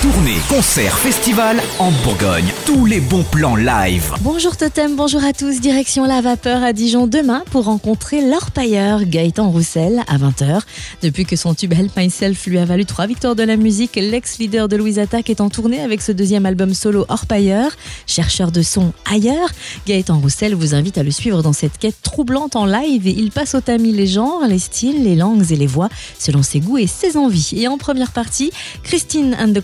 Tournée, concert, festival en Bourgogne. Tous les bons plans live. Bonjour Totem, bonjour à tous. Direction La Vapeur à Dijon demain pour rencontrer l'orpailleur Gaëtan Roussel à 20h. Depuis que son tube Help Myself lui a valu trois victoires de la musique, l'ex-leader de Louise Attaque est en tournée avec ce deuxième album solo Orpailleur. Chercheur de son ailleurs, Gaëtan Roussel vous invite à le suivre dans cette quête troublante en live et il passe au tamis les genres, les styles, les langues et les voix selon ses goûts et ses envies. Et en première partie, Christine and the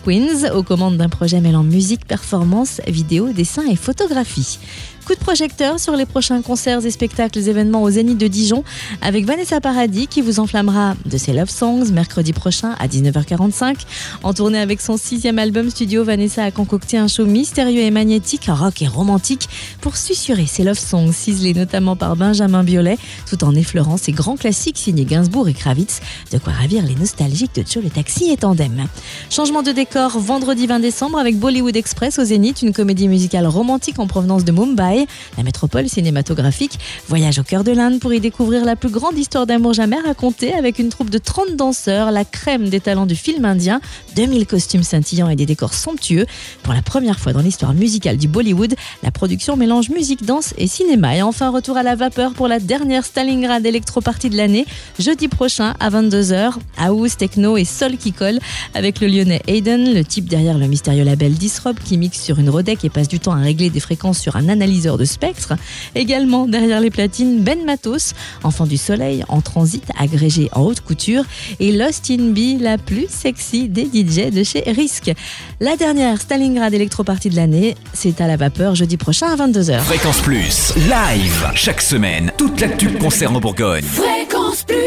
Aux commandes d'un projet mêlant musique, performance, vidéo, dessin et photographie. Coup de projecteur sur les prochains concerts et spectacles événements au Zénith de Dijon avec Vanessa Paradis qui vous enflammera de ses love songs mercredi prochain à 19h45. En tournée avec son sixième album studio, Vanessa a concocté un show mystérieux et magnétique, rock et romantique pour susurrer ses love songs ciselés notamment par Benjamin Biolay tout en effleurant ses grands classiques signés Gainsbourg et Kravitz, de quoi ravir les nostalgiques de Joe le Taxi et Tandem. Changement de décor vendredi 20 décembre avec Bollywood Express au Zénith, une comédie musicale romantique en provenance de Mumbai la métropole cinématographique. Voyage au cœur de l'Inde pour y découvrir la plus grande histoire d'amour jamais racontée avec une troupe de 30 danseurs, la crème des talents du film indien, 2000 costumes scintillants et des décors somptueux. Pour la première fois dans l'histoire musicale du Bollywood, la production mélange musique, danse et cinéma. Et enfin, retour à la vapeur pour la dernière Stalingrad Electro Party de l'année, jeudi prochain à 22h. House, techno et sol qui colle avec le lyonnais Aiden, le type derrière le mystérieux label Disrobe qui mixe sur une Rodec et passe du temps à régler des fréquences sur un analyseur de spectre. Également derrière les platines, Ben Matos, enfant du soleil, en transit, agrégé en haute couture, et Lost in Bee, la plus sexy des DJ de chez Risk. La dernière Stalingrad Electro-Party de l'année, c'est à la vapeur jeudi prochain à 22h. Fréquence Plus, live, chaque semaine, toute l'actu concerne Bourgogne. Fréquence Plus